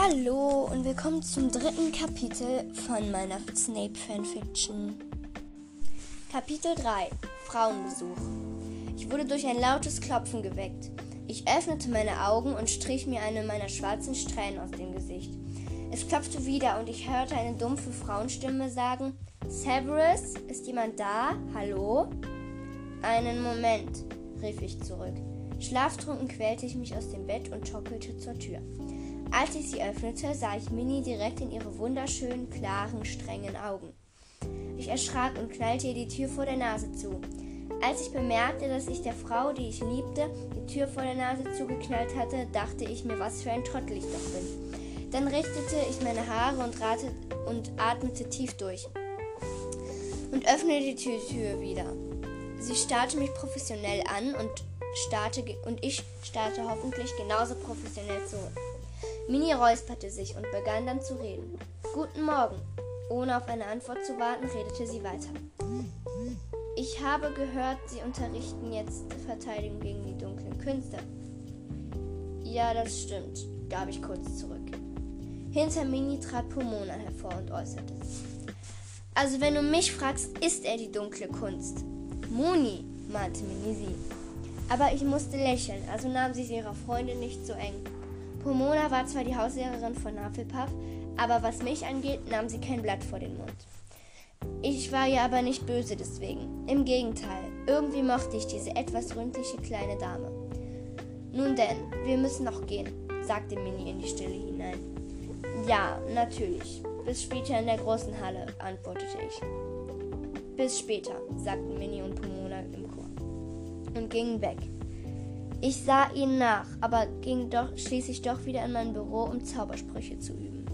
Hallo und willkommen zum dritten Kapitel von meiner Snape Fanfiction. Kapitel 3 Frauenbesuch. Ich wurde durch ein lautes Klopfen geweckt. Ich öffnete meine Augen und strich mir eine meiner schwarzen Strähnen aus dem Gesicht. Es klopfte wieder und ich hörte eine dumpfe Frauenstimme sagen: Severus, ist jemand da? Hallo? Einen Moment, rief ich zurück. Schlaftrunken quälte ich mich aus dem Bett und schockelte zur Tür. Als ich sie öffnete, sah ich Minnie direkt in ihre wunderschönen, klaren, strengen Augen. Ich erschrak und knallte ihr die Tür vor der Nase zu. Als ich bemerkte, dass ich der Frau, die ich liebte, die Tür vor der Nase zugeknallt hatte, dachte ich mir, was für ein Trottel ich doch bin. Dann richtete ich meine Haare und, ratet, und atmete tief durch und öffnete die Tür wieder. Sie starrte mich professionell an und, starrte, und ich starrte hoffentlich genauso professionell zurück. Mini räusperte sich und begann dann zu reden. Guten Morgen. Ohne auf eine Antwort zu warten, redete sie weiter. Ich habe gehört, Sie unterrichten jetzt Verteidigung gegen die dunklen Künste. Ja, das stimmt, gab ich kurz zurück. Hinter Mini trat Pomona hervor und äußerte sich. Also wenn du mich fragst, ist er die dunkle Kunst. Moni, mahnte Mini sie. Aber ich musste lächeln, also nahm sie ihrer Freundin nicht so eng. Pomona war zwar die Hauslehrerin von Hufflepuff, aber was mich angeht, nahm sie kein Blatt vor den Mund. Ich war ihr aber nicht böse deswegen. Im Gegenteil, irgendwie mochte ich diese etwas ründliche kleine Dame. Nun denn, wir müssen noch gehen, sagte Minnie in die Stille hinein. Ja, natürlich. Bis später in der großen Halle, antwortete ich. Bis später, sagten Minnie und Pomona im Chor und gingen weg. Ich sah ihnen nach, aber ging doch schließlich doch wieder in mein Büro, um Zaubersprüche zu üben.